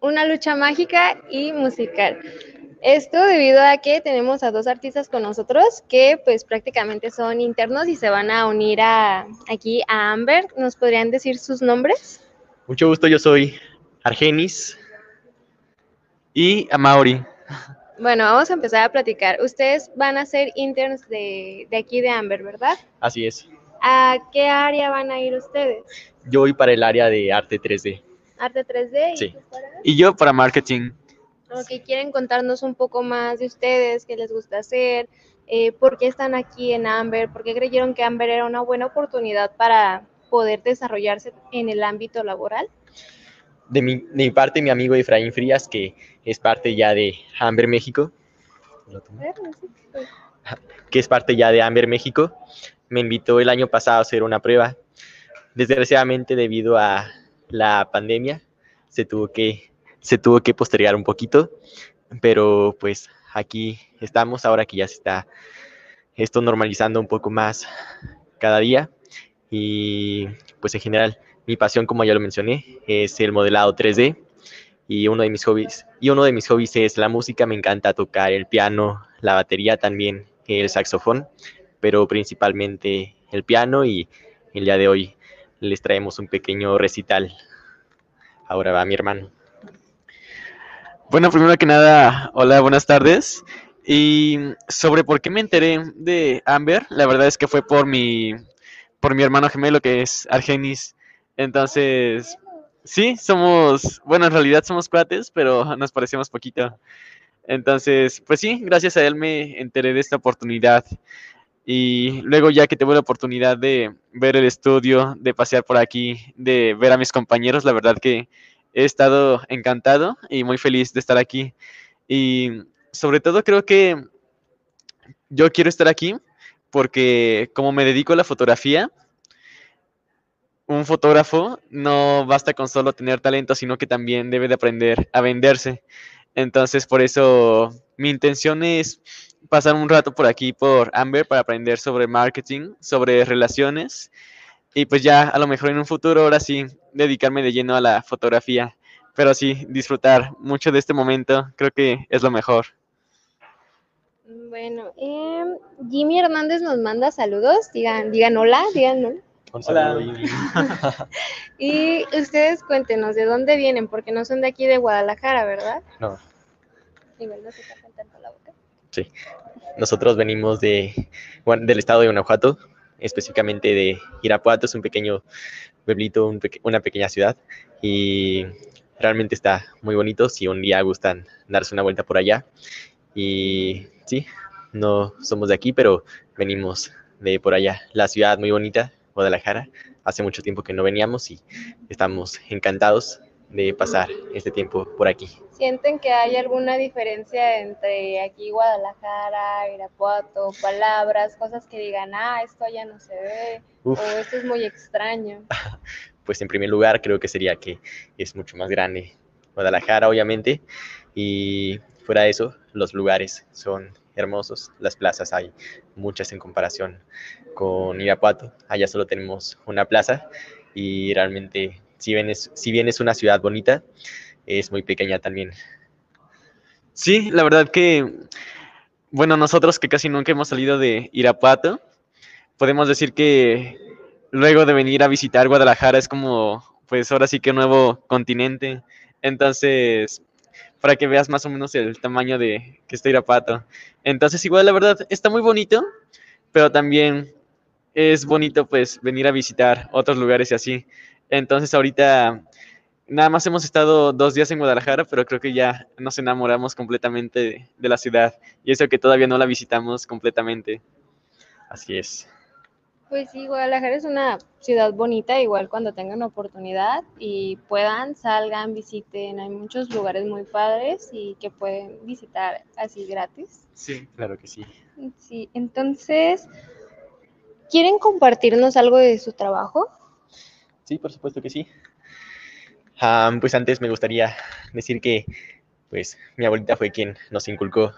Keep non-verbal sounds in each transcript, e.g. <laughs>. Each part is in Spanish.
Una lucha mágica y musical. Esto debido a que tenemos a dos artistas con nosotros que pues prácticamente son internos y se van a unir a, aquí a Amber. ¿Nos podrían decir sus nombres? Mucho gusto, yo soy Argenis y Amauri. Bueno, vamos a empezar a platicar. Ustedes van a ser interns de, de aquí de Amber, ¿verdad? Así es. ¿A qué área van a ir ustedes? Yo voy para el área de arte 3D. Arte 3D. Sí. ¿Y, yo para marketing. Ok, quieren contarnos un poco más de ustedes, qué les gusta hacer, eh, por qué están aquí en Amber, por qué creyeron que Amber era una buena oportunidad para poder desarrollarse en el ámbito laboral. De mi, de mi parte, mi amigo Efraín Frías, que es parte ya de Amber México, que es parte ya de Amber México, me invitó el año pasado a hacer una prueba. Desgraciadamente, debido a la pandemia se tuvo que, se tuvo que postergar un poquito, pero pues aquí estamos ahora que ya se está esto normalizando un poco más cada día y pues en general mi pasión como ya lo mencioné es el modelado 3D y uno de mis hobbies y uno de mis hobbies es la música, me encanta tocar el piano, la batería también, el saxofón, pero principalmente el piano y el día de hoy les traemos un pequeño recital. Ahora va mi hermano. Bueno, primero que nada, hola, buenas tardes. Y sobre por qué me enteré de Amber, la verdad es que fue por mi, por mi hermano gemelo que es Argenis. Entonces, sí, somos, bueno, en realidad somos cuates, pero nos parecemos poquito. Entonces, pues sí, gracias a él me enteré de esta oportunidad. Y luego ya que tuve la oportunidad de ver el estudio, de pasear por aquí, de ver a mis compañeros, la verdad que he estado encantado y muy feliz de estar aquí. Y sobre todo creo que yo quiero estar aquí porque como me dedico a la fotografía, un fotógrafo no basta con solo tener talento, sino que también debe de aprender a venderse. Entonces, por eso mi intención es pasar un rato por aquí, por Amber, para aprender sobre marketing, sobre relaciones y pues ya a lo mejor en un futuro, ahora sí, dedicarme de lleno a la fotografía. Pero sí, disfrutar mucho de este momento, creo que es lo mejor. Bueno, eh, Jimmy Hernández nos manda saludos, digan, digan hola, digan hola. Hola. <laughs> y ustedes cuéntenos de dónde vienen, porque no son de aquí de Guadalajara, ¿verdad? No. Igual no se tanto la boca. Sí. Nosotros venimos de, del estado de Guanajuato, específicamente de Irapuato, es un pequeño pueblito, una pequeña ciudad y realmente está muy bonito si un día gustan darse una vuelta por allá. Y sí, no somos de aquí, pero venimos de por allá. La ciudad muy bonita, Guadalajara. Hace mucho tiempo que no veníamos y estamos encantados de pasar este tiempo por aquí. ¿Sienten que hay alguna diferencia entre aquí Guadalajara, Irapuato, palabras, cosas que digan, ah, esto ya no se ve, o esto es muy extraño? <laughs> Pues en primer lugar creo que sería que es mucho más grande Guadalajara, obviamente, y fuera de eso, los lugares son hermosos, las plazas hay muchas en comparación con Irapuato, allá solo tenemos una plaza y realmente si bien es, si bien es una ciudad bonita, es muy pequeña también. Sí, la verdad que, bueno, nosotros que casi nunca hemos salido de Irapuato, podemos decir que luego de venir a visitar Guadalajara es como, pues ahora sí que nuevo continente. Entonces, para que veas más o menos el tamaño de que está Irapuato. Entonces, igual, la verdad, está muy bonito, pero también es bonito, pues, venir a visitar otros lugares y así. Entonces ahorita nada más hemos estado dos días en Guadalajara, pero creo que ya nos enamoramos completamente de, la ciudad y eso que todavía no la visitamos completamente. Así es. Pues sí, Guadalajara es una ciudad bonita, igual cuando tengan oportunidad y puedan, salgan, visiten. Hay muchos lugares muy padres y que pueden visitar así gratis. Sí, claro que sí. Sí, entonces, ¿quieren compartirnos algo de su trabajo? Sí, por supuesto que sí. Pues antes me gustaría decir que pues mi abuelita fue quien nos inculcó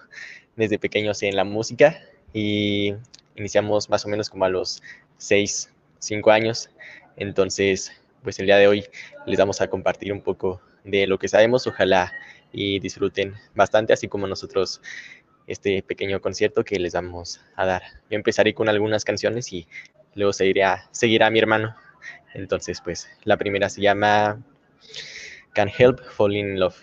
desde pequeños en la música y iniciamos más o menos como a los 6, 5 años. Entonces, pues el día de hoy les vamos a compartir un poco de lo que sabemos. Ojalá y disfruten bastante, así como nosotros este pequeño concierto que les vamos a dar. Yo empezaré con algunas canciones y luego seguirá, seguirá mi hermano. Entonces, pues la primera se llama Can't Help Falling in Love.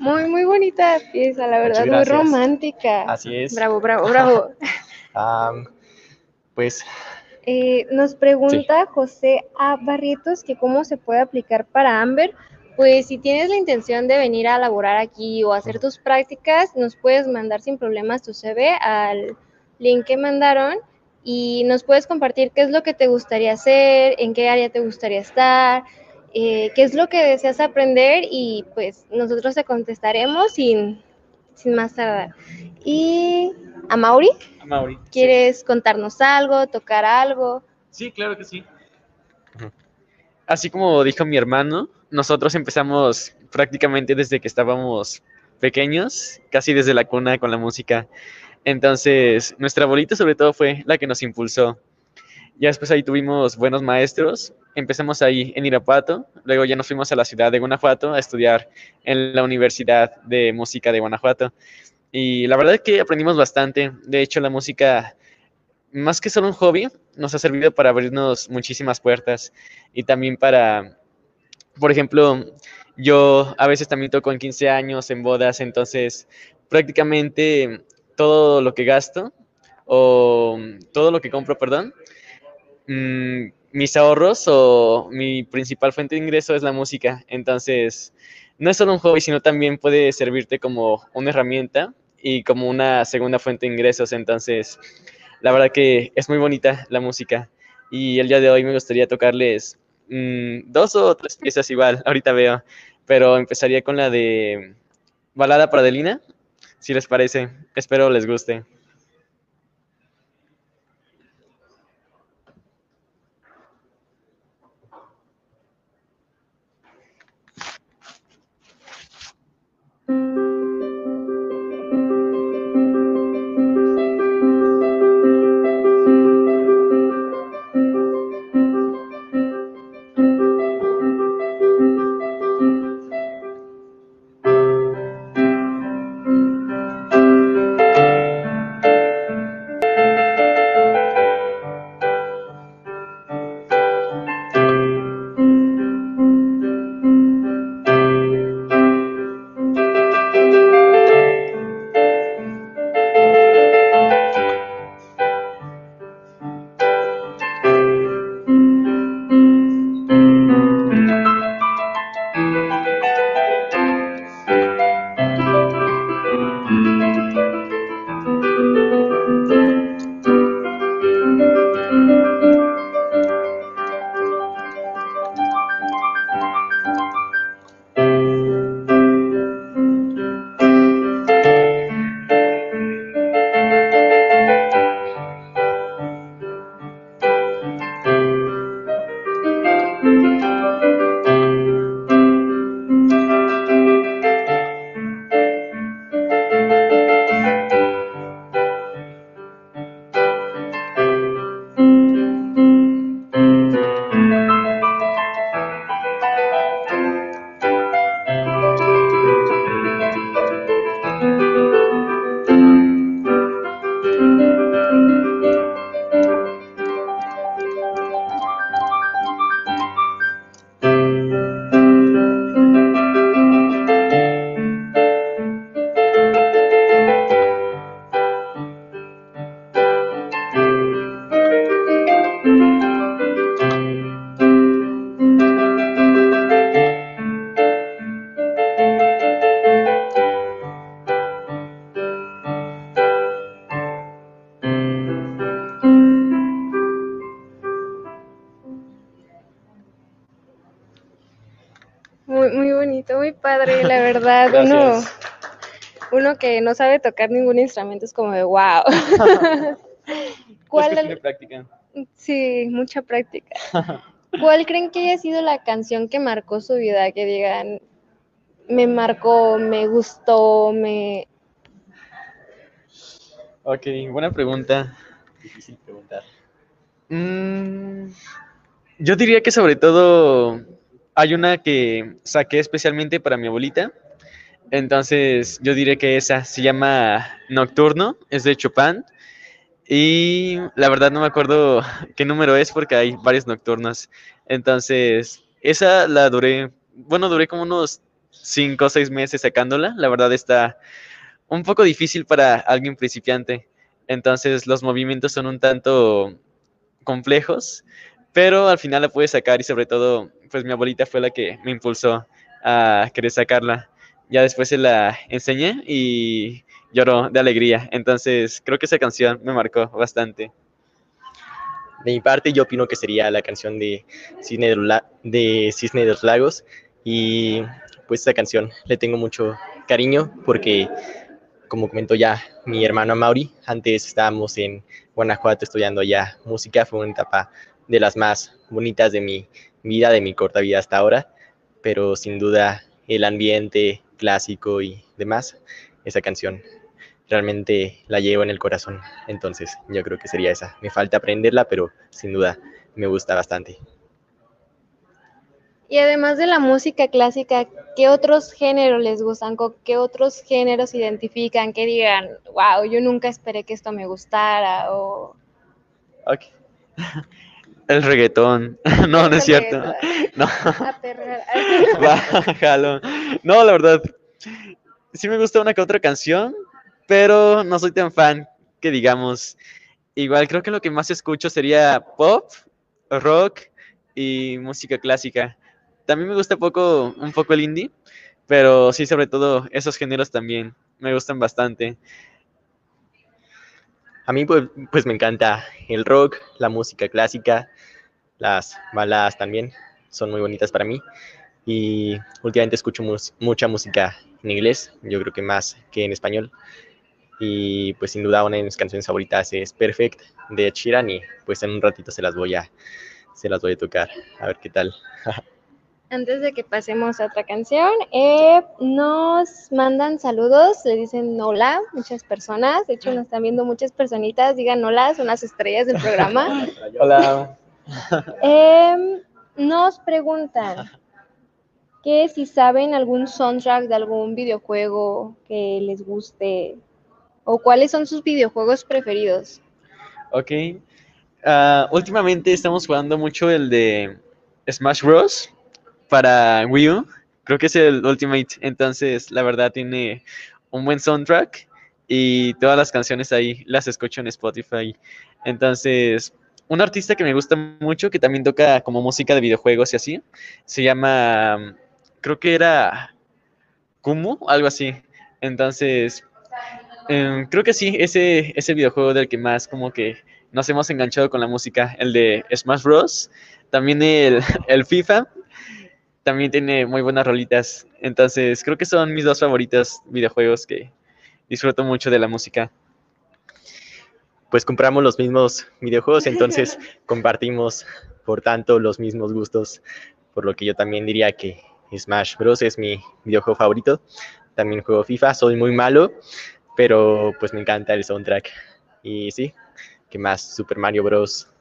Muy, muy bonita pieza, la verdad, muy romántica. Así es. Bravo, bravo, bravo. <laughs> Pues Eh, nos pregunta José A. Barrientos que cómo se puede aplicar para Amber. Pues si tienes la intención de venir a laborar aquí o hacer tus prácticas, nos puedes mandar sin problemas tu CV al link que mandaron y nos puedes compartir qué es lo que te gustaría hacer, en qué área te gustaría estar, eh, qué es lo que deseas aprender y pues nosotros te contestaremos sin, sin más tardar. Y a Mauri, Mauri. ¿quieres contarnos algo, tocar algo? Sí, claro que sí. Así como dijo mi hermano, nosotros empezamos prácticamente desde que estábamos pequeños, casi desde la cuna con la música. Entonces, nuestra abuelita sobre todo fue la que nos impulsó. Ya después ahí tuvimos buenos maestros. Empezamos ahí en Irapuato, luego ya nos fuimos a la ciudad de Guanajuato a estudiar en la Universidad de Música de Guanajuato. Y la verdad es que aprendimos bastante. De hecho, la música, más que solo un hobby, nos ha servido para abrirnos muchísimas puertas y también para, por ejemplo, yo a veces también toco en 15 años, en bodas, entonces prácticamente todo lo que gasto o todo lo que compro, perdón, mm, mis ahorros o mi principal fuente de ingreso es la música. Entonces, no es solo un hobby, sino también puede servirte como una herramienta y como una segunda fuente de ingresos. Entonces, la verdad que es muy bonita la música. Y el día de hoy me gustaría tocarles mm, dos o tres piezas igual, ahorita veo, pero empezaría con la de Balada para Adelina, si les parece. Espero les guste. Que no sabe tocar ningún instrumento es como de wow. <laughs> ¿Cuál es práctica? Sí, mucha práctica. ¿Cuál creen que haya sido la canción que marcó su vida? Que digan, me marcó, me gustó, me... Ok, buena pregunta. Difícil preguntar. Mm, yo diría que sobre todo hay una que saqué especialmente para mi abuelita. Entonces yo diría que esa se llama Nocturno, es de Chopin. Y la verdad no me acuerdo <laughs> qué número es porque hay varios nocturnos. Entonces, esa la duré, bueno, duré como unos 5 o 6 meses sacándola. La verdad está un poco difícil para alguien principiante. Entonces los movimientos son un tanto complejos, pero al final la pude sacar y sobre todo, pues mi abuelita fue la que me impulsó a querer sacarla. Ya después se la enseñé y lloró de alegría. Entonces creo que esa canción me marcó bastante. De mi parte, yo opino que sería la canción de Cisne de La- de Cisne de los Lagos. Y pues esta canción le tengo mucho cariño porque, como comentó ya mi hermano Mauri, antes estábamos en Guanajuato estudiando ya música. Fue una etapa de las más bonitas de mi vida, de mi corta vida hasta ahora. Pero sin duda el ambiente clásico y demás, esa canción realmente la llevo en el corazón. Entonces, yo creo que sería esa. Me falta aprenderla, pero sin duda me gusta bastante. Y además de la música clásica, ¿qué otros géneros les gustan? ¿Con qué otros géneros identifican? Que digan, wow, yo nunca esperé que esto me gustara o... Ok. <laughs> El reggaetón. <laughs> No, no es cierto. <laughs> No, bájalo. <laughs> No, la verdad. Sí me gusta una que otra canción, pero no soy tan fan que digamos. Igual creo que lo que más escucho sería pop, rock y música clásica. También me gusta poco, un poco el indie, Pero sí, sobre todo esos géneros también me gustan bastante. A mí pues, pues me encanta el rock, la música clásica, las baladas también, son muy bonitas para mí. Y últimamente escucho mucha música en inglés, yo creo que más que en español. Y pues sin duda una de mis canciones favoritas es Perfect de Ed Sheeran y pues en un ratito se las voy a, se las voy a tocar, a ver qué tal. <laughs> Antes de que pasemos a otra canción, eh, nos mandan saludos, le dicen hola muchas personas, de hecho nos están viendo muchas personitas, digan hola, son las estrellas del programa. <laughs> Hola. Em, nos preguntan que si saben algún soundtrack de algún videojuego que les guste o cuáles son sus videojuegos preferidos. Ok. Ah, últimamente estamos jugando mucho el de Smash Bros. Para Wii U. Creo que es el Ultimate. Entonces, la verdad, tiene un buen soundtrack. Y todas las canciones ahí las escucho en Spotify. Entonces, un artista que me gusta mucho, que también toca como música de videojuegos y así, se llama, creo que era Kumu, algo así. Entonces, em, creo que sí, ese, ese videojuego del que más como que nos hemos enganchado con la música, el de Smash Bros. También el, <laughs> el FIFA, también tiene muy buenas rolitas. Entonces, creo que son mis dos favoritos videojuegos que disfruto mucho de la música. Pues compramos los mismos videojuegos, entonces <laughs> compartimos por tanto los mismos gustos, por lo que yo también diría que Smash Bros. es mi videojuego favorito. También juego FIFA, soy muy malo, pero pues me encanta el soundtrack. Y sí, que más Super Mario Bros.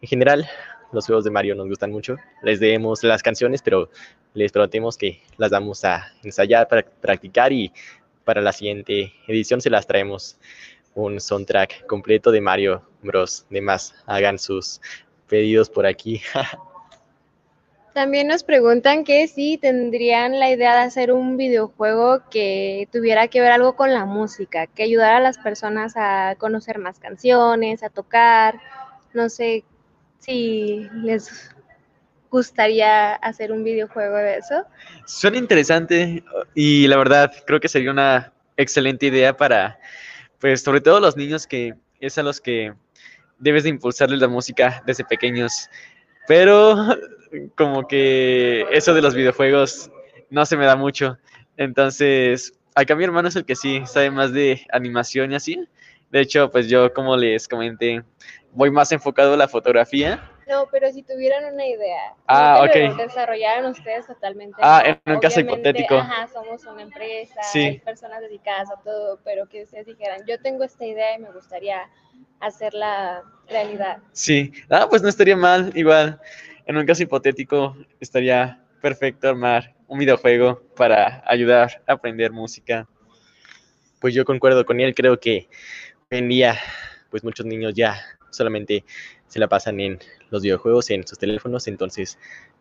En general, los juegos de Mario nos gustan mucho. Les demos las canciones, pero les prometemos que las vamos a ensayar para practicar y para la siguiente edición se las traemos un soundtrack completo de Mario Bros. De más, hagan sus pedidos por aquí. <laughs> También nos preguntan que si tendrían la idea de hacer un videojuego que tuviera que ver algo con la música, que ayudara a las personas a conocer más canciones, a tocar. No sé si les gustaría hacer un videojuego de eso. Suena interesante y la verdad creo que sería una excelente idea para, pues sobre todo los niños que es a los que debes de impulsarles la música desde pequeños. Pero como que eso de los videojuegos no se me da mucho. Entonces, acá mi hermano es el que sí sabe más de animación y así. De hecho, pues yo, como les comenté, voy más enfocado a la fotografía. No, pero si tuvieran una idea, Ah, no desarrollaran ustedes totalmente. Ah, en un caso hipotético. Ajá, somos una empresa, Sí. hay personas dedicadas a todo, pero que ustedes dijeran, yo tengo esta idea y me gustaría hacerla realidad. Sí, ah, pues no estaría mal, igual, en un caso hipotético, estaría perfecto armar un videojuego para ayudar a aprender música. Pues yo concuerdo con él, creo que hoy en día, pues muchos niños ya solamente se la pasan en los videojuegos, en sus teléfonos, entonces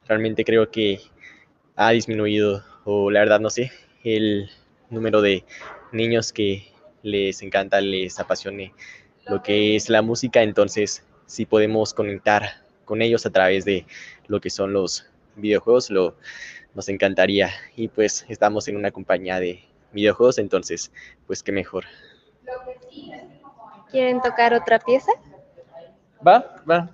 realmente creo que ha disminuido, o la verdad no sé, el número de niños que les encanta, les apasione lo que es la música, entonces si podemos conectar con ellos a través de lo que son los videojuegos, lo, nos encantaría. Y pues estamos en una compañía de videojuegos, entonces pues qué mejor. ¿Quieren tocar otra pieza? ¿Va? ¿Va?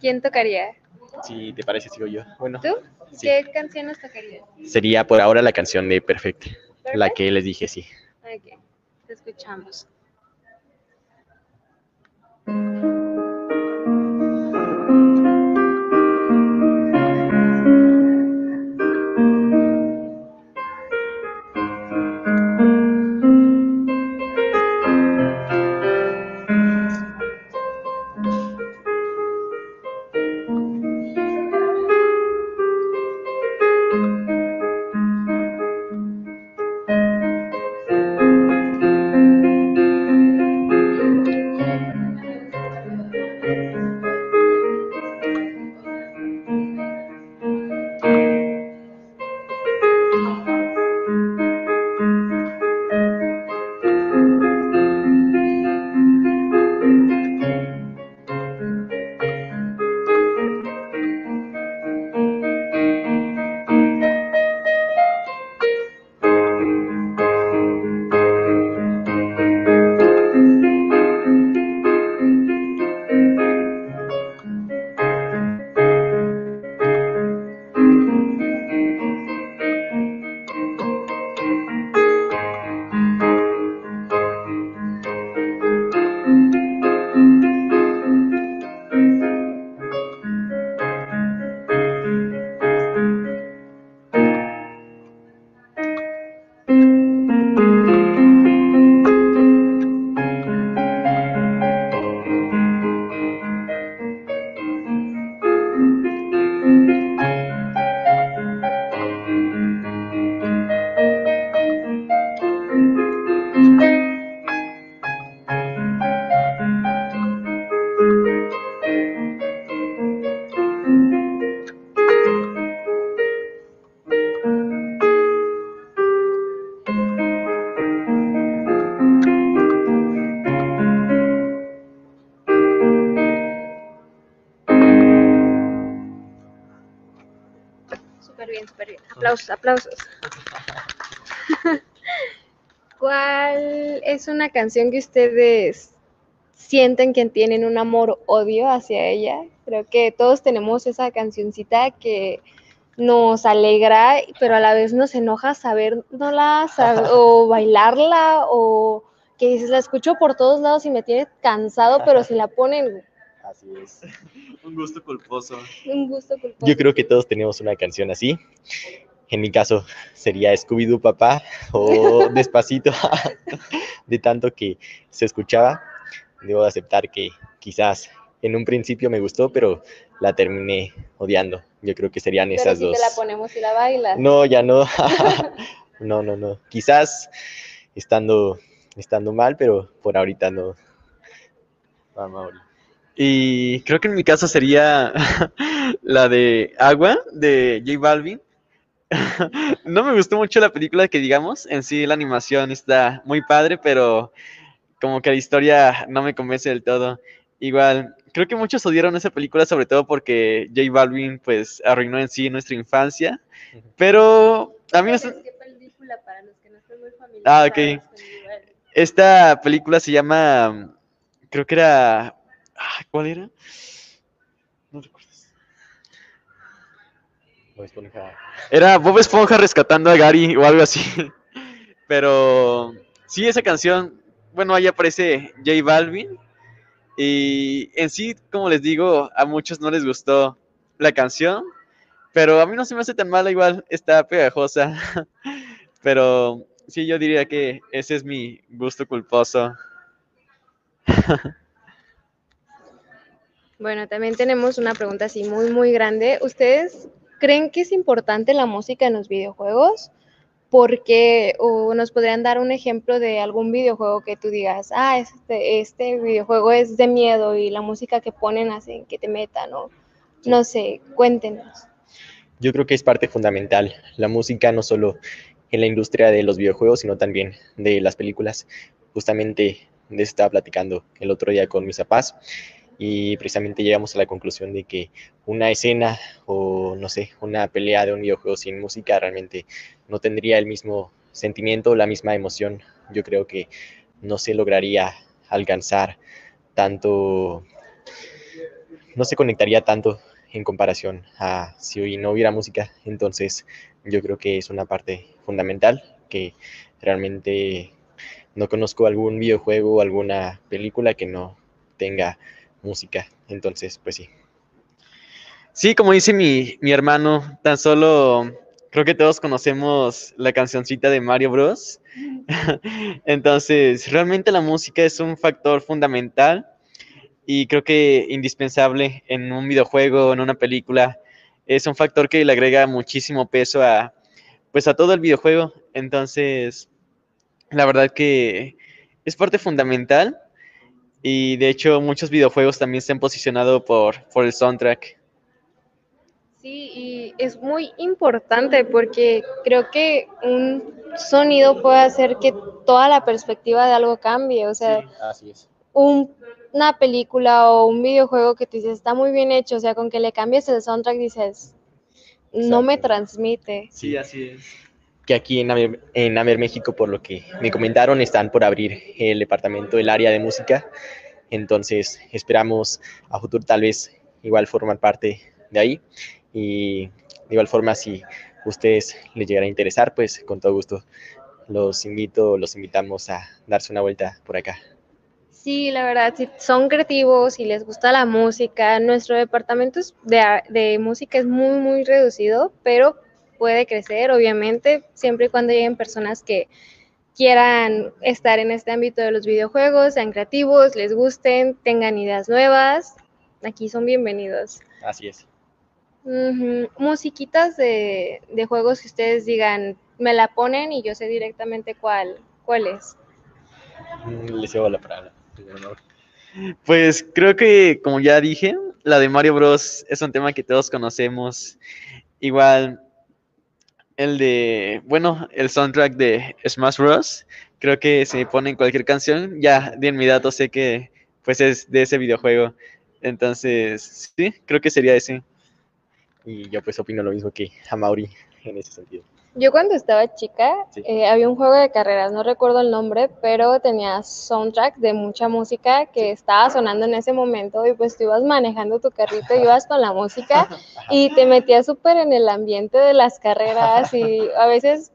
¿Quién tocaría? Si te parece, sigo yo. Bueno, ¿Tú? Sí. ¿Qué canción nos tocarías? sería por ahora la canción de Perfect, la que les dije, sí. Ok, te escuchamos. Aplausos, aplausos. ¿Cuál es una canción que ustedes sienten que tienen un amor-odio hacia ella? Creo que todos tenemos esa cancioncita que nos alegra, pero a la vez nos enoja saberla sab <laughs> o bailarla o que dices, la escucho por todos lados y me tiene cansado, pero si la ponen... Así es. Un gusto culposo. Un gusto culposo. Yo creo que todos tenemos una canción así. En mi caso sería Scooby-Doo Papá <laughs> o Despacito, <laughs> de tanto que se escuchaba. Debo aceptar que quizás en un principio me gustó, pero la terminé odiando. Yo creo que serían pero esas si dos. te la ponemos y la bailas. No, ya no. <laughs> no, no, no. Quizás estando, estando mal, pero por ahorita no. Va, Mauri. Y creo que en mi caso sería la de Agua de J Balvin. <laughs> No me gustó mucho la película que digamos, en sí la animación está muy padre, pero como que la historia no me convence del todo. Igual, creo que muchos odiaron esa película sobre todo porque J Balvin pues arruinó en sí nuestra infancia, pero a mí ¿Qué película para los que no estén muy Ah, ok. esta película se llama, creo que era, ah, ¿cuál era? No recuerdas. Era Bob Esponja rescatando a Gary o algo así. Pero sí, esa canción, bueno, ahí aparece J Balvin. Y en sí, como les digo, a muchos no les gustó la canción. Pero a mí no se me hace tan mala, igual está pegajosa. <laughs> Pero sí, yo diría que ese es mi gusto culposo. Bueno, también tenemos una pregunta así muy, muy grande. ¿Ustedes creen que es importante la música en los videojuegos? Porque, o nos podrían dar un ejemplo de algún videojuego que tú digas, ah, este, este videojuego es de miedo y la música que ponen hace que te metan, ¿no? No sé, cuéntenos. Yo creo que es parte fundamental. La música no solo en la industria de los videojuegos, sino también de las películas. Justamente de eso estaba platicando el otro día con mis papás y precisamente llegamos a la conclusión de que una escena o no sé, una pelea de un videojuego sin música realmente no tendría el mismo sentimiento, la misma emoción. Yo creo que no se lograría alcanzar tanto, no se conectaría tanto en comparación a si hoy no hubiera música. Entonces, yo creo que es una parte fundamental que realmente no conozco algún videojuego o alguna película que no tenga música. Entonces, pues sí. Sí, como dice mi, mi hermano, tan solo creo que todos conocemos la cancioncita de Mario Bros. <laughs> Entonces, realmente la música es un factor fundamental y creo que indispensable en un videojuego, en una película. Es un factor que le agrega muchísimo peso a, pues a todo el videojuego. Entonces, la verdad que es parte fundamental y de hecho muchos videojuegos también se han posicionado por, por el soundtrack. Sí, y es muy importante porque creo que un sonido puede hacer que toda la perspectiva de algo cambie. O sea, así es. un- una película o un videojuego que tú dices está muy bien hecho, o sea, con que le cambies el soundtrack dices, no me transmite. Sí, así es. Que aquí en Amer, en Amer México, por lo que me comentaron, están por abrir el departamento del área de música. Entonces, esperamos a futuro tal vez igual formar parte de ahí. Y de igual forma, si ustedes les llegara a interesar, pues con todo gusto los invito, los invitamos a darse una vuelta por acá. Sí, la verdad, si son creativos, si les gusta la música, nuestro departamento de, a- de música es muy, muy reducido, pero puede crecer, obviamente, siempre y cuando lleguen personas que quieran estar en este ámbito de los videojuegos, sean creativos, les gusten, tengan ideas nuevas, aquí son bienvenidos. Así es. Musiquitas de, de juegos que ustedes digan, me la ponen y yo sé directamente cuál, cuál es. Mm, Les llevo la palabra. Pues creo que, como ya dije, la de Mario Bros. es un tema que todos conocemos. Igual, el de, bueno, el soundtrack de Smash Bros. Creo que si ponen cualquier canción, ya de inmediato sé que pues es de ese videojuego. Entonces, sí, creo que sería ese. Y yo pues opino lo mismo que a Mauri. en ese sentido. Yo cuando estaba chica Sí. eh, había un juego de carreras, no recuerdo el nombre, pero tenía soundtrack de mucha música que estaba sonando en ese momento y pues tú ibas manejando tu carrito, ibas con la música <laughs> y te metías súper en el ambiente de las carreras y a veces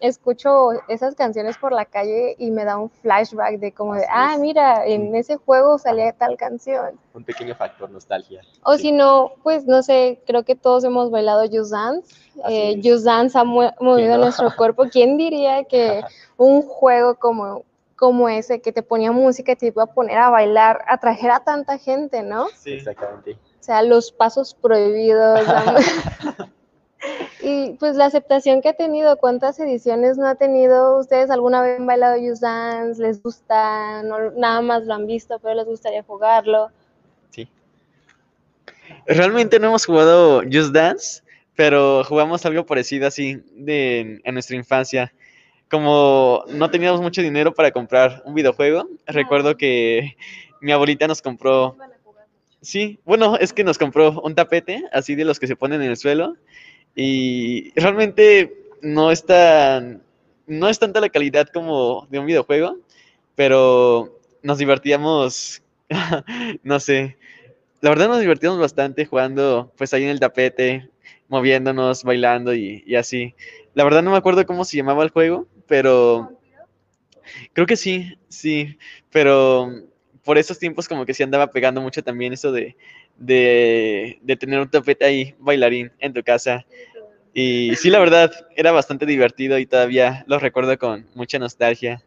escucho esas canciones por la calle y me da un flashback de como de, ah, es. mira, en ese juego salía tal canción. Un pequeño factor nostalgia. O Sí. si no, pues no sé, creo que todos hemos bailado Just Dance. Eh. Just Dance ha movido no? nuestro <laughs> cuerpo. ¿Quién diría que <laughs> un juego como, como ese, que te ponía música y te iba a poner a bailar, atrajera a tanta gente, ¿no? O Exactamente. sea, los pasos prohibidos. <laughs> y pues la aceptación que ha tenido, ¿cuántas ediciones no ha tenido? ¿Ustedes alguna vez han bailado Just Dance? ¿Les gusta? No, nada más lo han visto, pero les gustaría jugarlo. Sí. Realmente no hemos jugado Just Dance, pero jugamos algo parecido así de, en nuestra infancia. Como no teníamos mucho dinero para comprar un videojuego, recuerdo que mi abuelita nos compró, sí, bueno, es que nos compró un tapete, así de los que se ponen en el suelo, y realmente no es tan, no es tanta la calidad como de un videojuego, pero nos divertíamos, <laughs> no sé, la verdad nos divertimos bastante jugando pues ahí en el tapete, moviéndonos, bailando y, y así. La verdad no me acuerdo cómo se llamaba el juego, pero creo que sí, sí, pero por esos tiempos como que sí andaba pegando mucho también eso de, de, de tener un tapete ahí bailarín en tu casa. Y sí, la verdad, era bastante divertido y todavía lo recuerdo con mucha nostalgia.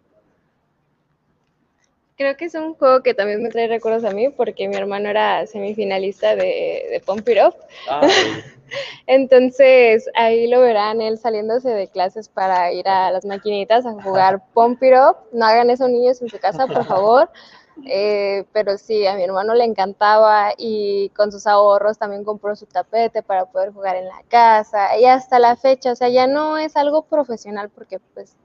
Creo que es un juego que también me trae recuerdos a mí porque mi hermano era semifinalista de, de Pump It Up. Ah, <laughs> Entonces ahí lo verán él saliéndose de clases para ir a las maquinitas a jugar <laughs> Pump It Up. No hagan eso niños en su casa, por favor. Eh, pero sí, a mi hermano le encantaba y con sus ahorros también compró su tapete para poder jugar en la casa. Y hasta la fecha, o sea, ya no es algo profesional porque pues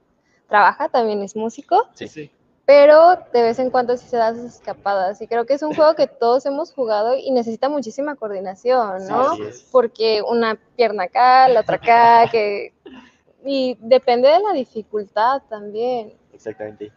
trabaja, también es músico sí, sí. pero de vez en cuando sí se da sus escapadas. Y creo que es un juego que todos hemos jugado y necesita muchísima coordinación, ¿no? Porque una pierna acá, la otra acá, que... Y depende de la dificultad también. Exactamente.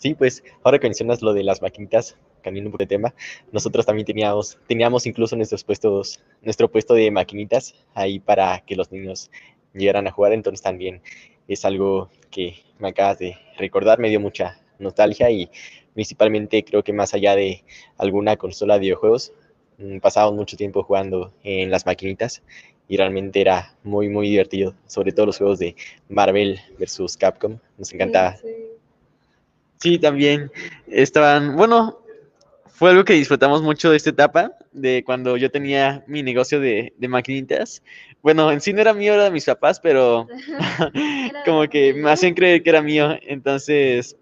Sí, pues ahora que mencionas lo de las maquinitas, cambiando un poco de tema, nosotros también teníamos, teníamos incluso nuestros puestos, nuestro puesto de maquinitas ahí para que los niños llegaran a jugar, entonces también es algo que me acabas de recordar, me dio mucha nostalgia y principalmente creo que más allá de alguna consola de videojuegos, mm, pasábamos mucho tiempo jugando en las maquinitas y realmente era muy, muy divertido, sobre todo los juegos de Marvel versus Capcom, nos encantaba. Sí. Sí, también estaban, bueno, fue algo que disfrutamos mucho de esta etapa, de cuando yo tenía mi negocio de, maquinitas. Bueno, en sí no era mío, era de mis papás, pero <laughs> como que me hacían creer que era mío. Entonces,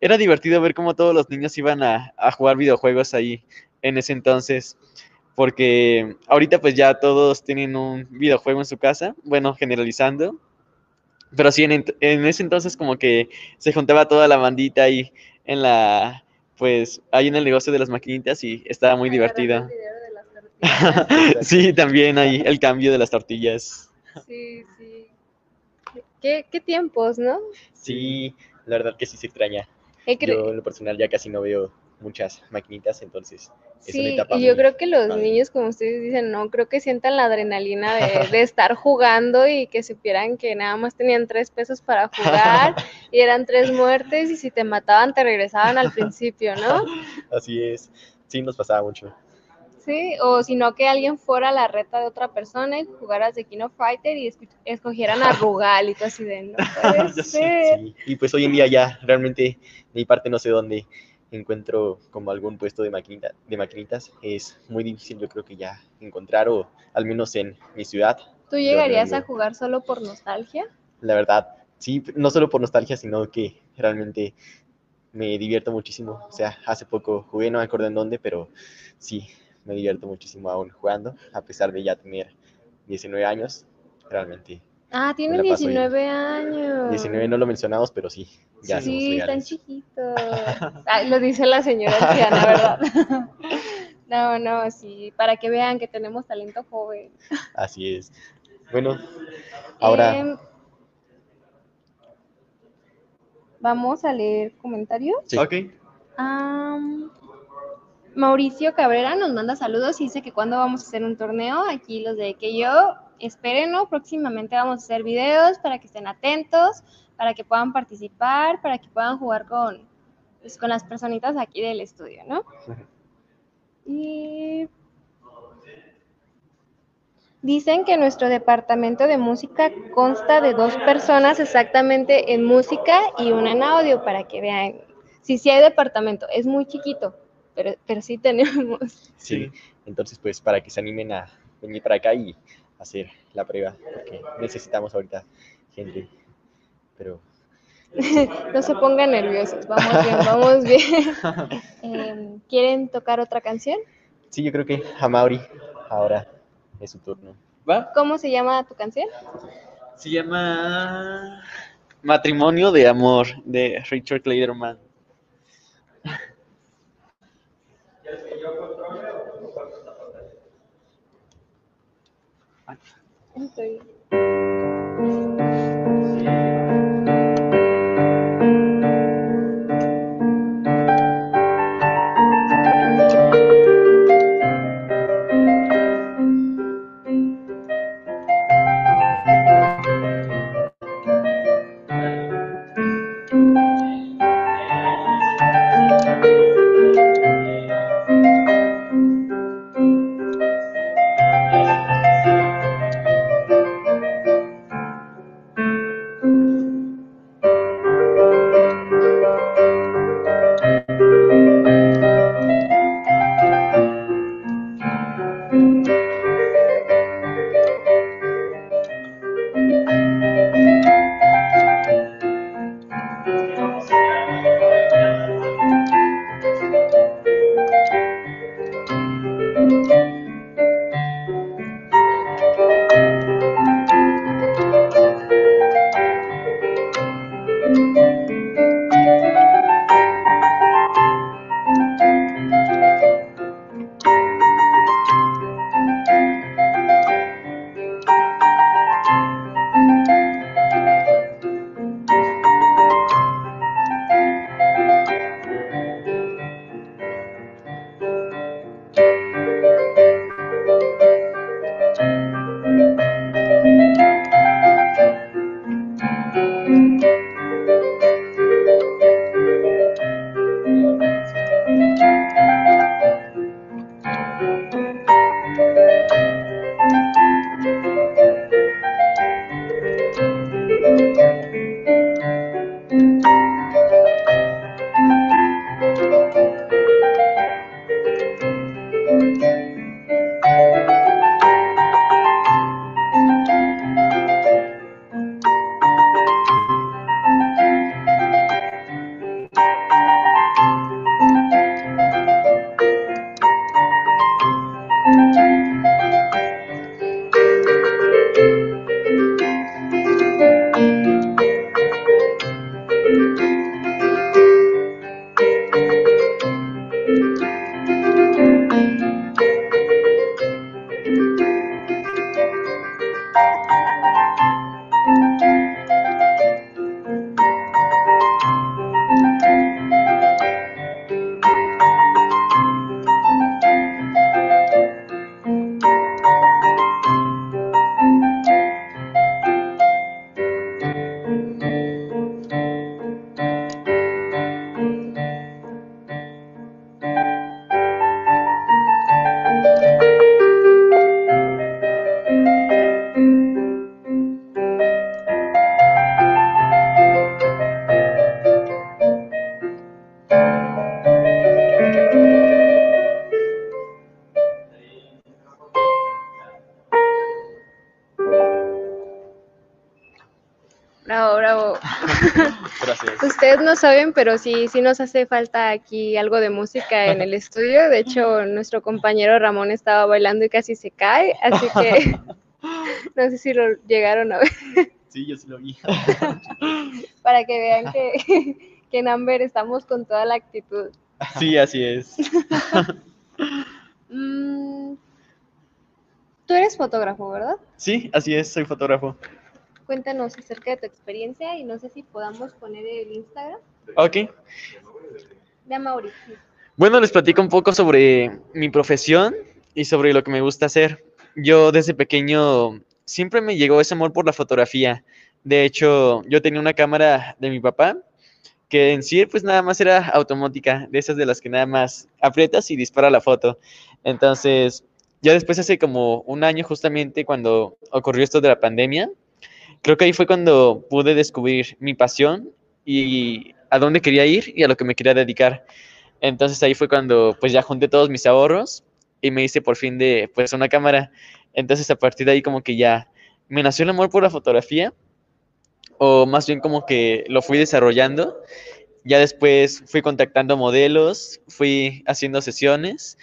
era divertido ver cómo todos los niños iban a, a jugar videojuegos ahí en ese entonces. Porque ahorita pues ya todos tienen un videojuego en su casa, bueno, generalizando. Pero sí, en, en ese entonces como que se juntaba toda la bandita ahí en la, pues, ahí en el negocio de las maquinitas y estaba muy divertido. <laughs> Sí, también ahí el cambio de las tortillas. Sí, sí. ¿Qué, qué tiempos, ¿no? Sí, la verdad que sí se extraña. Yo en lo personal ya casi no veo muchas maquinitas, entonces es una Sí, etapa y yo muy creo que los padre. niños, como ustedes dicen, no, creo que sientan la adrenalina de, de <laughs> estar jugando y que supieran que nada más tenían tres pesos para jugar y eran tres muertes y si te mataban te regresaban al principio, ¿no? <laughs> Así es. Sí, nos pasaba mucho. Sí, o si no que alguien fuera a la reta de otra persona y jugaras de King of Fighter y escogieran a Rugal y tú así de, no <laughs> puede sí. Y pues hoy en día ya realmente de mi parte no sé dónde encuentro como algún puesto de, maquinita, de maquinitas. Es muy difícil yo creo que ya encontrar o al menos en mi ciudad. ¿Tú Yo llegarías a jugar solo por nostalgia? La verdad, sí, no solo por nostalgia, sino que realmente me divierto muchísimo. O sea, hace poco jugué, no me acuerdo en dónde, pero sí, me divierto muchísimo aún jugando, a pesar de ya tener 19 años. Realmente, Ah, tiene la paso bien. 19 años. 19 no lo mencionamos, pero sí, ya sí, tan chiquito. Ay, lo dice la señora anciana, ¿verdad? <laughs> No, no, sí, para que vean que tenemos talento joven. Así es. Bueno, ahora Em, vamos a leer comentarios. Sí. Ok. Mauricio Cabrera nos manda saludos y dice que cuando vamos a hacer un torneo, aquí los de que yo, espérenlo, próximamente vamos a hacer videos para que estén atentos, para que puedan participar, para que puedan jugar con, pues, con las personitas aquí del estudio, ¿no? <laughs> Y dicen que nuestro departamento de música consta de dos personas exactamente en música y una en audio, para que vean. Sí, sí hay departamento, es muy chiquito, pero, pero sí tenemos. Sí, entonces pues para que se animen a venir para acá y hacer la prueba, porque necesitamos ahorita gente, pero <laughs> No se pongan nerviosos, vamos bien, vamos <laughs> bien. Em, ¿Quieren tocar otra canción? sí, yo creo que a Mauri ahora es su turno. ¿Va? ¿Cómo se llama tu canción? Se llama Matrimonio de Amor de Richard Clayderman. Estoy- Bravo, saben, pero sí, sí nos hace falta aquí algo de música en el estudio. De hecho, nuestro compañero Ramón estaba bailando y casi se cae, así que <laughs> no sé si lo llegaron a ver, Sí, yo sí lo vi. <laughs> para que vean que, <laughs> que en Amber estamos con toda la actitud. Sí, así es. Mm, tú eres fotógrafo, ¿verdad? Sí, así es, soy fotógrafo. Cuéntanos acerca de tu experiencia y no sé si podamos poner el Instagram Ok. de Mauricio. Bueno, les platico un poco sobre mi profesión y sobre lo que me gusta hacer. Yo desde pequeño siempre me llegó ese amor por la fotografía. De hecho, yo tenía una cámara de mi papá que en sí pues nada más era automática, de esas de las que nada más aprietas y dispara la foto. Entonces, ya después hace como un año justamente cuando ocurrió esto de la pandemia, creo que ahí fue cuando pude descubrir mi pasión y a dónde quería ir y a lo que me quería dedicar. Entonces ahí fue cuando pues ya junté todos mis ahorros y me hice por fin de pues una cámara. Entonces a partir de ahí como que ya me nació el amor por la fotografía o más bien como que lo fui desarrollando. Ya después fui contactando modelos, fui haciendo sesiones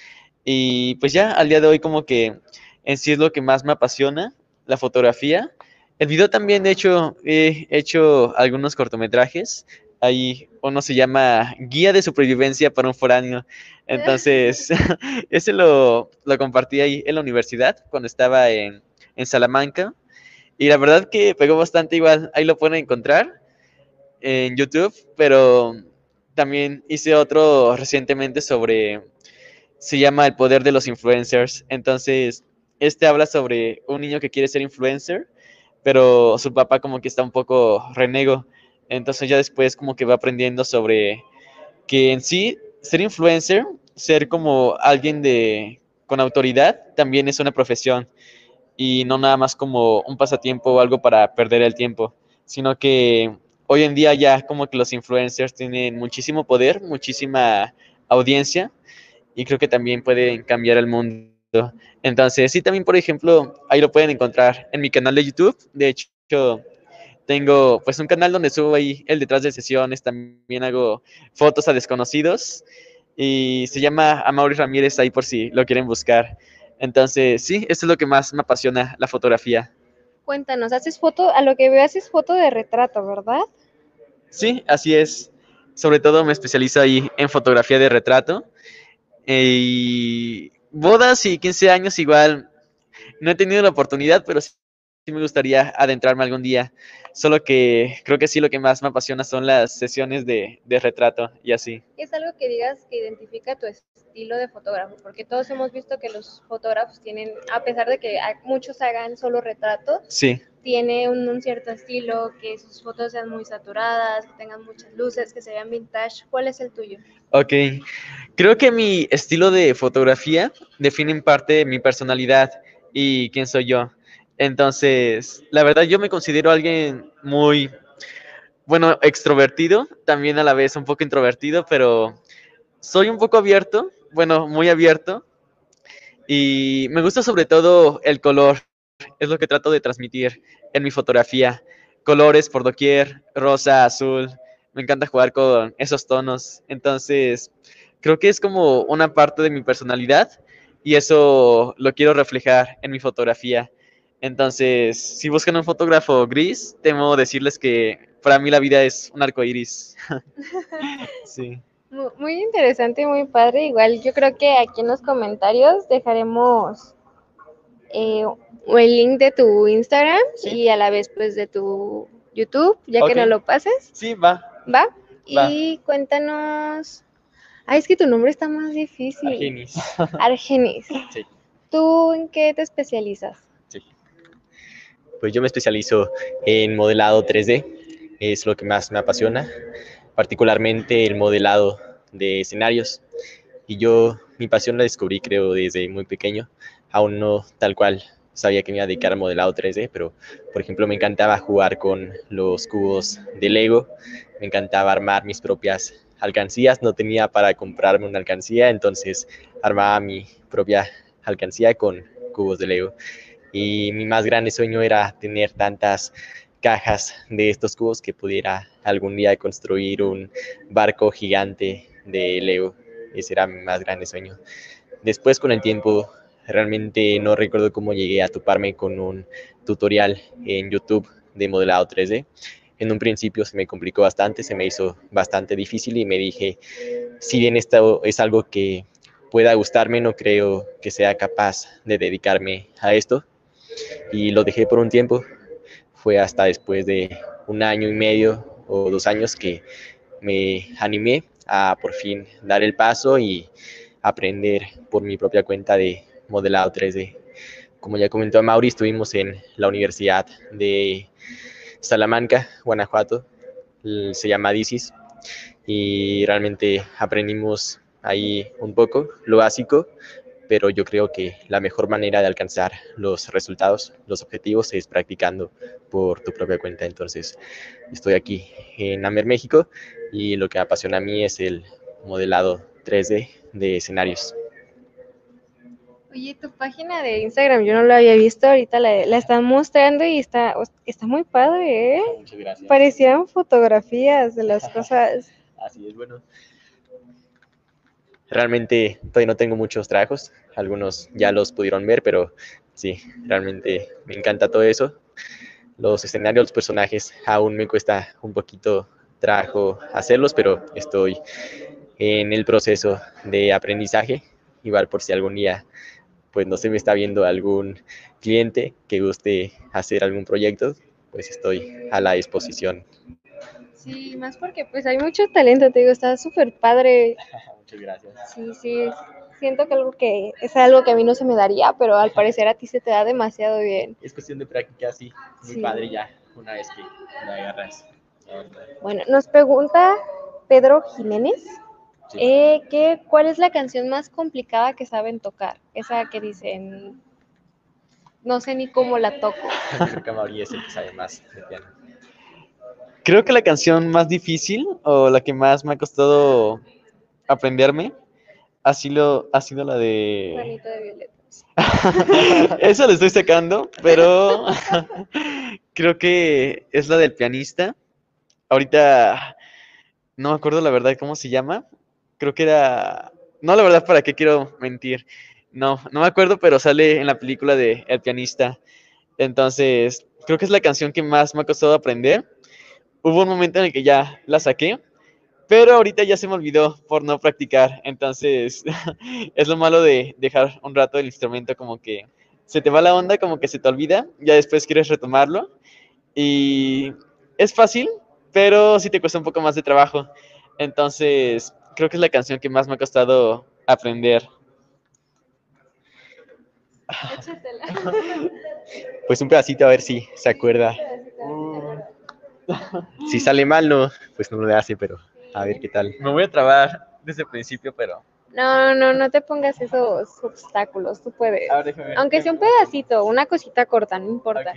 y pues ya al día de hoy como que en sí es lo que más me apasiona, la fotografía. El video también, de hecho, he hecho algunos cortometrajes. Ahí uno se llama Guía de Supervivencia para un Foráneo. Entonces, <laughs> <laughs> ese lo, lo compartí ahí en la universidad cuando estaba en, en Salamanca. Y la verdad que pegó bastante igual. Ahí lo pueden encontrar en YouTube, pero también hice otro recientemente sobre, se llama El Poder de los Influencers. Entonces, este habla sobre un niño que quiere ser influencer, pero su papá como que está un poco renego. Entonces ya después como que va aprendiendo sobre que en sí ser influencer, ser como alguien de con autoridad, también es una profesión y no nada más como un pasatiempo o algo para perder el tiempo, sino que hoy en día ya como que los influencers tienen muchísimo poder, muchísima audiencia y creo que también pueden cambiar el mundo. Entonces, sí, también, por ejemplo, ahí lo pueden encontrar en mi canal de YouTube. De hecho, tengo pues un canal donde subo ahí el detrás de sesiones, también hago fotos a desconocidos y se llama Amaury Ramírez ahí por si lo quieren buscar. Entonces, sí, eso es lo que más me apasiona, la fotografía. Cuéntanos, haces foto, a lo que veo haces foto de retrato, ¿verdad? Sí, así es. Sobre todo me especializo ahí en fotografía de retrato. Y bodas y 15 años igual. No he tenido la oportunidad, pero sí me gustaría adentrarme algún día. Solo que creo que sí lo que más me apasiona son las sesiones de, de retrato y así. Es algo que digas que identifica tu estilo de fotógrafo, porque todos hemos visto que los fotógrafos tienen, a pesar de que muchos hagan solo retratos, Sí. tiene un, un cierto estilo, que sus fotos sean muy saturadas, que tengan muchas luces, que se vean vintage. ¿Cuál es el tuyo? Ok, creo que mi estilo de fotografía define en parte mi personalidad y quién soy yo. Entonces, la verdad yo me considero alguien muy, bueno, extrovertido, también a la vez un poco introvertido, pero soy un poco abierto, bueno, muy abierto. Y me gusta sobre todo el color, es lo que trato de transmitir en mi fotografía. Colores por doquier, rosa, azul, me encanta jugar con esos tonos. Entonces, creo que es como una parte de mi personalidad y eso lo quiero reflejar en mi fotografía. Entonces, si buscan un fotógrafo gris, temo decirles que para mí la vida es un arco iris. <laughs> sí. Mu- Muy interesante y muy padre. Igual yo creo que aquí en los comentarios dejaremos eh, el link de tu Instagram Sí. y a la vez pues de tu YouTube, ya que nos lo pases, Sí, va. ¿va? Va. Y cuéntanos... Ay, es que tu nombre está más difícil. Argenis. Argenis. Sí. ¿Tú en qué te especializas? Pues yo me especializo en modelado 3D, es lo que más me apasiona, particularmente el modelado de escenarios. Y yo mi pasión la descubrí creo desde muy pequeño, aún no tal cual sabía que me iba a dedicar al modelado 3D, pero por ejemplo me encantaba jugar con los cubos de Lego, me encantaba armar mis propias alcancías, no tenía para comprarme una alcancía, entonces armaba mi propia alcancía con cubos de Lego y mi más grande sueño era tener tantas cajas de estos cubos que pudiera algún día construir un barco gigante de Lego. Ese era mi más grande sueño. Después con el tiempo realmente no recuerdo cómo llegué a toparme con un tutorial en YouTube de modelado 3D. En un principio se me complicó bastante, se me hizo bastante difícil y me dije, si bien esto es algo que pueda gustarme, no creo que sea capaz de dedicarme a esto. Y lo dejé por un tiempo. Fue hasta después de un año y medio o dos años que me animé a por fin dar el paso y aprender por mi propia cuenta de modelado 3D. Como ya comentó Mauri, estuvimos en la Universidad de Salamanca, Guanajuato, se llama DICIS, y realmente aprendimos ahí un poco lo básico, pero yo creo que la mejor manera de alcanzar los resultados, los objetivos, es practicando por tu propia cuenta. Entonces, estoy aquí en Amer, México, y lo que me apasiona a mí es el modelado 3D de escenarios. Oye, tu página de Instagram yo no la había visto, ahorita la, la están mostrando y está, está muy padre, ¿eh? Muchas gracias. Parecían fotografías de las <laughs> cosas. Así es, bueno. Realmente todavía no tengo muchos trabajos, algunos ya los pudieron ver, pero sí, realmente me encanta todo eso. Los escenarios, los personajes, aún me cuesta un poquito trabajo hacerlos, pero estoy en el proceso de aprendizaje. Igual por si algún día, pues no se me está viendo algún cliente que guste hacer algún proyecto, pues estoy a la disposición. Sí, más porque pues hay mucho talento, te digo, está súper padre. <laughs> Muchas gracias. Sí, sí, siento que algo que es algo que a mí no se me daría, pero al parecer a ti se te da demasiado bien. Es cuestión de práctica, sí. Muy Sí. padre ya, una vez que la agarras. Bueno, nos pregunta Pedro Jiménez Sí. eh, que cuál es la canción más complicada que saben tocar. Esa que dicen, no sé ni cómo la toco. <laughs> Creo que es el que sabe más de piano. Creo que la canción más difícil o la que más me ha costado aprenderme ha sido, ha sido la de... Juanito de violetas. <laughs> Esa la estoy sacando, pero <laughs> creo que es la del pianista. Ahorita no me acuerdo la verdad cómo se llama. Creo que era... No, la verdad, ¿para qué quiero mentir? No, no me acuerdo, pero sale en la película de El pianista. Entonces, creo que es la canción que más me ha costado aprender. Hubo un momento en el que ya la saqué, pero ahorita ya se me olvidó por no practicar. Entonces, <laughs> es lo malo de dejar un rato el instrumento como que se te va la onda, como que se te olvida, ya después quieres retomarlo. Y es fácil, pero sí te cuesta un poco más de trabajo. Entonces, creo que es la canción que más me ha costado aprender. Échatela. <laughs> Pues un pedacito a ver si se acuerda. Si sale mal, no, pues no lo hace, pero a ver qué tal. Me voy a trabar desde el principio, pero... No, no, no te pongas esos obstáculos, tú puedes. A ver, déjame ver. Aunque sea un pedacito, una cosita corta, no importa.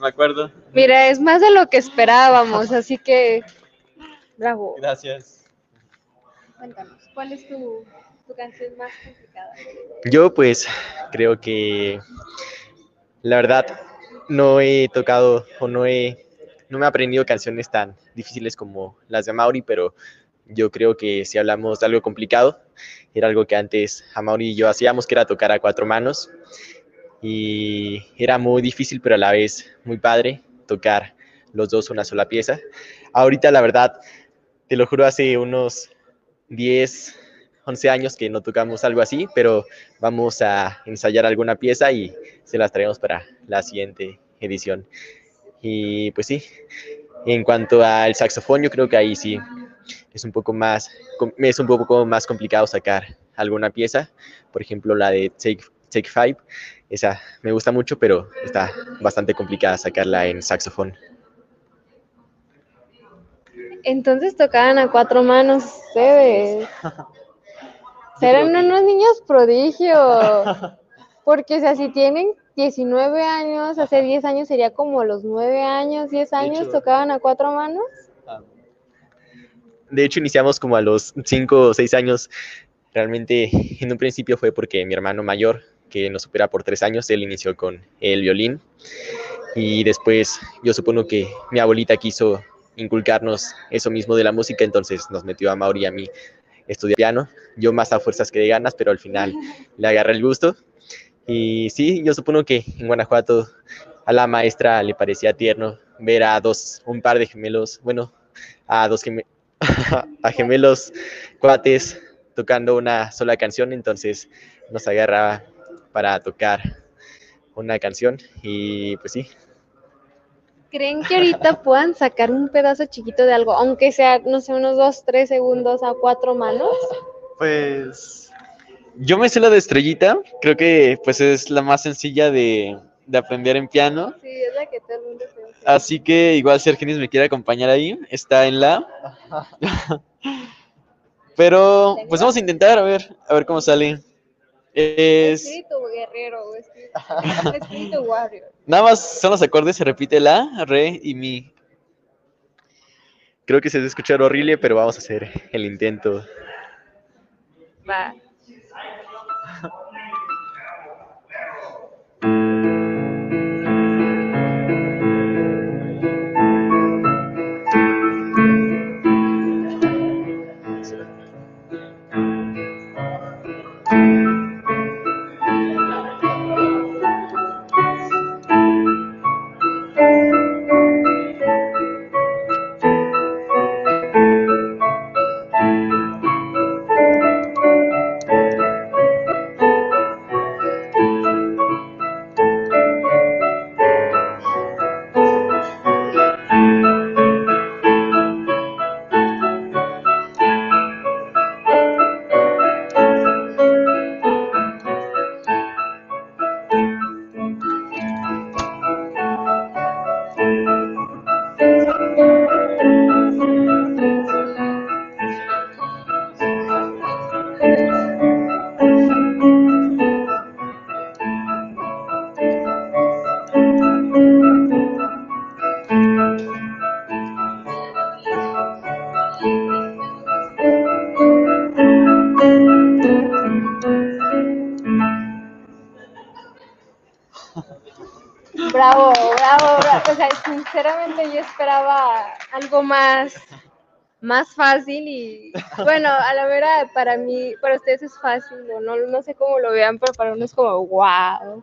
Me acuerdo. Mira, es más de lo que esperábamos, así que bravo. Gracias. Cuéntanos, ¿cuál es tu, tu canción más complicada? Yo pues creo que la verdad no he tocado o no he no me he aprendido canciones tan difíciles como las de Mauri, pero yo creo que si hablamos de algo complicado, era algo que antes a Mauri y yo hacíamos, que era tocar a cuatro manos. Y era muy difícil, pero a la vez muy padre tocar los dos una sola pieza. Ahorita, la verdad, te lo juro, hace unos 10, 11 años que no tocamos algo así, pero vamos a ensayar alguna pieza y se las traemos para la siguiente edición. Y pues sí, en cuanto al saxofón, yo creo que ahí sí es un poco más, es un poco más complicado sacar alguna pieza. Por ejemplo, la de Take, Take Five, esa me gusta mucho, pero está bastante complicada sacarla en saxofón. Entonces tocaban a cuatro manos ustedes. <laughs> Eran unos niños prodigio. <laughs> Porque o sea, si tienen 19 años, hace 10 años sería como los 9 años, 10 años, hecho- tocaban a cuatro manos. De hecho, iniciamos como a los 5 o 6 años. Realmente, en un principio fue porque mi hermano mayor, que nos supera por 3 años, él inició con el violín. Y después, yo supongo que mi abuelita quiso inculcarnos eso mismo de la música, entonces nos metió a Mauri a mí estudiar piano. Yo más a fuerzas que de ganas, pero al final le agarré el gusto. Y sí, yo supongo que en Guanajuato a la maestra le parecía tierno ver a dos, un par de gemelos, bueno, a dos <laughs> gemelos cuates tocando una sola canción, entonces nos agarraba para tocar una canción y pues sí, ¿Creen que ahorita <laughs> puedan sacar un pedazo chiquito de algo, aunque sea, no sé, unos dos, tres segundos a cuatro manos? Pues yo me sé la de estrellita, creo que pues es la más sencilla de, de aprender en piano. Sí, es la que todo el mundo conoce. Así que igual si Argenis me quiere acompañar ahí, está en la. <laughs> Pero pues vamos a intentar a ver, a ver cómo sale. Es Espíritu guerrero, espíritu, espíritu warrior. nada más son los acordes, se repite la, re y mi. creo que se debe escuchar horrible, pero vamos a hacer el intento. Va. Sinceramente yo esperaba algo más, más fácil y bueno, a la vera para mí, para ustedes es fácil, o no, no sé cómo lo vean, pero para uno es como wow.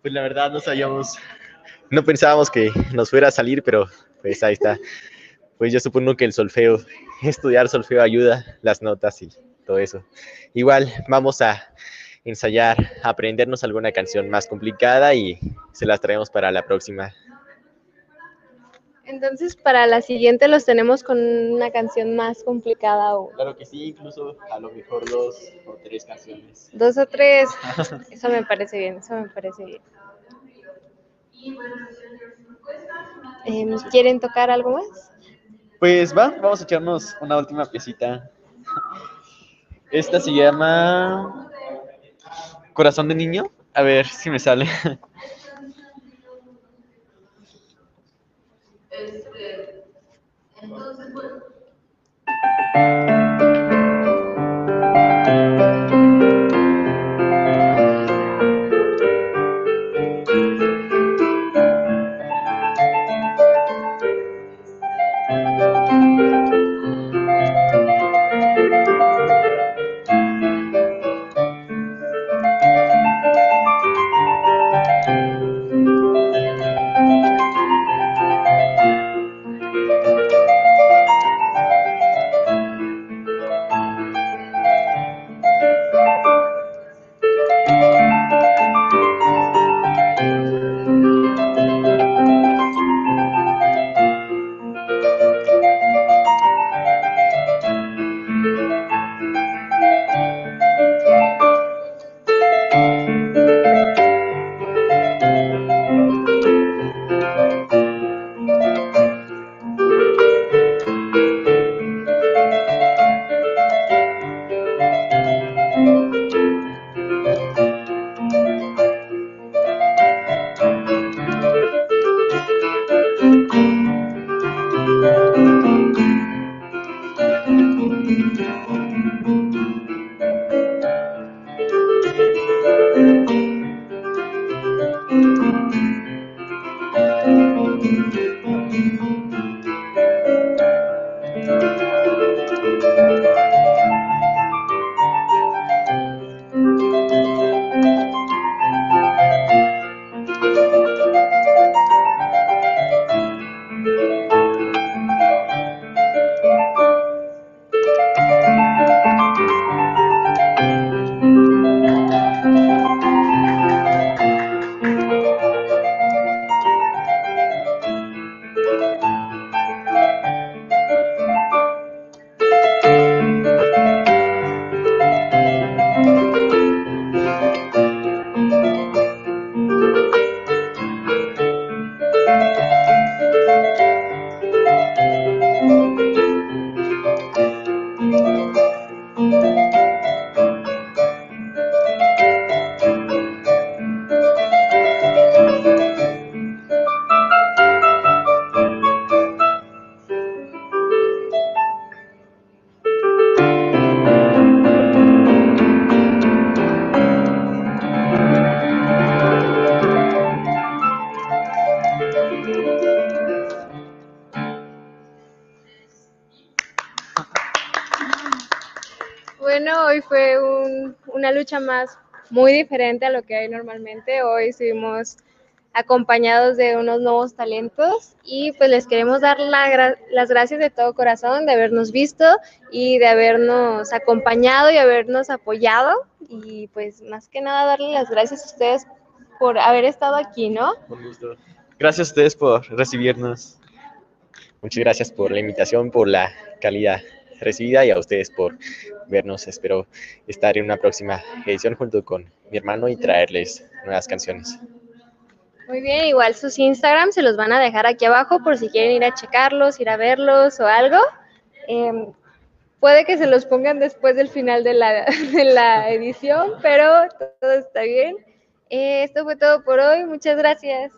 Pues la verdad no sabíamos, no pensábamos que nos fuera a salir, pero pues ahí está. Pues yo supongo que el solfeo, estudiar solfeo ayuda, las notas y todo eso. Igual vamos a ensayar, aprendernos alguna canción más complicada y se las traemos para la próxima. Entonces, para la siguiente los tenemos con una canción más complicada o Claro que sí, incluso a lo mejor dos o tres canciones. dos o tres. <laughs> Eso me parece bien, eso me parece bien. Em, ¿Quieren tocar algo más? Pues va, vamos a echarnos una última piecita. Esta se llama Corazón de Niño. A ver si me sale. Entonces, bueno. Fue un- una lucha más muy diferente a lo que hay normalmente. Hoy estuvimos acompañados de unos nuevos talentos y pues les queremos dar la las gracias de todo corazón de habernos visto y de habernos acompañado y habernos apoyado y pues más que nada darle las gracias a ustedes por haber estado aquí, ¿no? Con gusto. Gracias a ustedes por recibirnos. Muchas gracias por la invitación, por la calidad recibida y a ustedes por vernos. Espero estar en una próxima edición junto con mi hermano y traerles nuevas canciones. Muy bien, igual sus Instagram se los van a dejar aquí abajo por si quieren ir a checarlos, ir a verlos o algo. Em, puede que se los pongan después del final de la, <laughs> de la edición, pero todo está bien. Eh, esto fue todo por hoy. Muchas gracias.